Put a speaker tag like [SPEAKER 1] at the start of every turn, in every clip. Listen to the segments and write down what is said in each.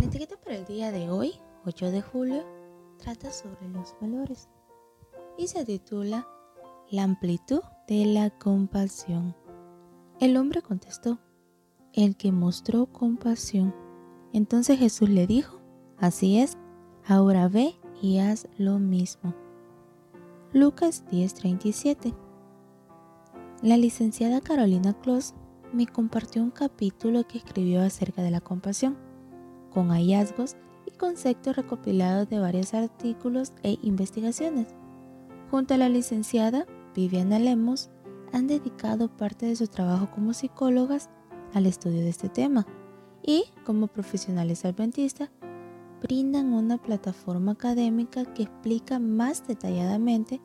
[SPEAKER 1] La etiqueta para el día de hoy, 8 de julio, trata sobre los valores y se titula La amplitud de la compasión. El hombre contestó, el que mostró compasión. Entonces Jesús le dijo, así es, ahora ve y haz lo mismo. Lucas 10:37 La licenciada Carolina Close me compartió un capítulo que escribió acerca de la compasión, con hallazgos y conceptos recopilados de varios artículos e investigaciones. Junto a la licenciada Viviana Lemos, han dedicado parte de su trabajo como psicólogas al estudio de este tema y, como profesionales adventistas, brindan una plataforma académica que explica más detalladamente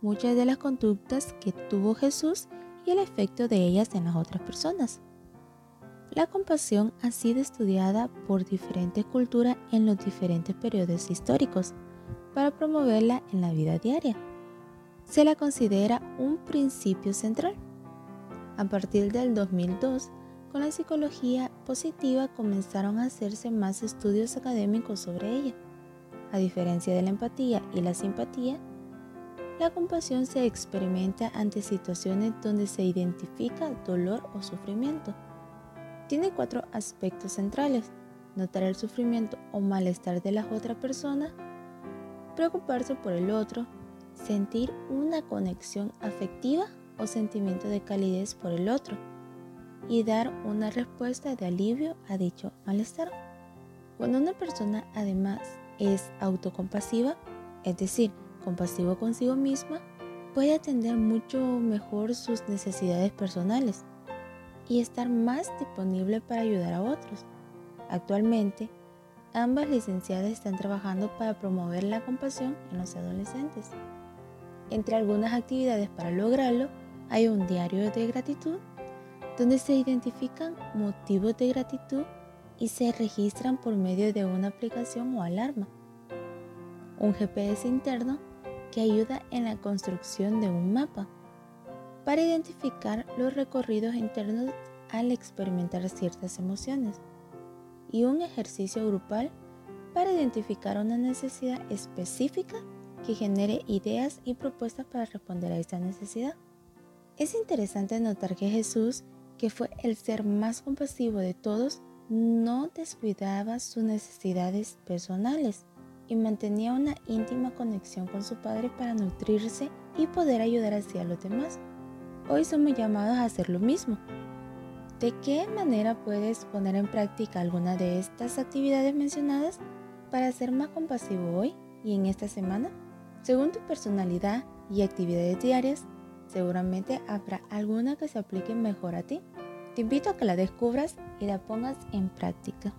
[SPEAKER 1] muchas de las conductas que tuvo Jesús y el efecto de ellas en las otras personas. La compasión ha sido estudiada por diferentes culturas en los diferentes periodos históricos para promoverla en la vida diaria. Se la considera un principio central. A partir del 2002, con la psicología positiva comenzaron a hacerse más estudios académicos sobre ella. A diferencia de la empatía y la simpatía, la compasión se experimenta ante situaciones donde se identifica dolor o sufrimiento. Tiene cuatro aspectos centrales. Notar el sufrimiento o malestar de la otra persona, preocuparse por el otro, sentir una conexión afectiva o sentimiento de calidez por el otro y dar una respuesta de alivio a dicho malestar. Cuando una persona además es autocompasiva, es decir, compasivo consigo misma, puede atender mucho mejor sus necesidades personales y estar más disponible para ayudar a otros. Actualmente, ambas licenciadas están trabajando para promover la compasión en los adolescentes. Entre algunas actividades para lograrlo hay un diario de gratitud donde se identifican motivos de gratitud y se registran por medio de una aplicación o alarma. Un GPS interno que ayuda en la construcción de un mapa para identificar los recorridos internos al experimentar ciertas emociones y un ejercicio grupal para identificar una necesidad específica que genere ideas y propuestas para responder a esta necesidad. Es interesante notar que Jesús, que fue el ser más compasivo de todos, no descuidaba sus necesidades personales y mantenía una íntima conexión con su Padre para nutrirse y poder ayudar así a los demás. Hoy somos llamados a hacer lo mismo. ¿De qué manera puedes poner en práctica alguna de estas actividades mencionadas para ser más compasivo hoy y en esta semana? Según tu personalidad y actividades diarias, seguramente habrá alguna que se aplique mejor a ti. Te invito a que la descubras y la pongas en práctica.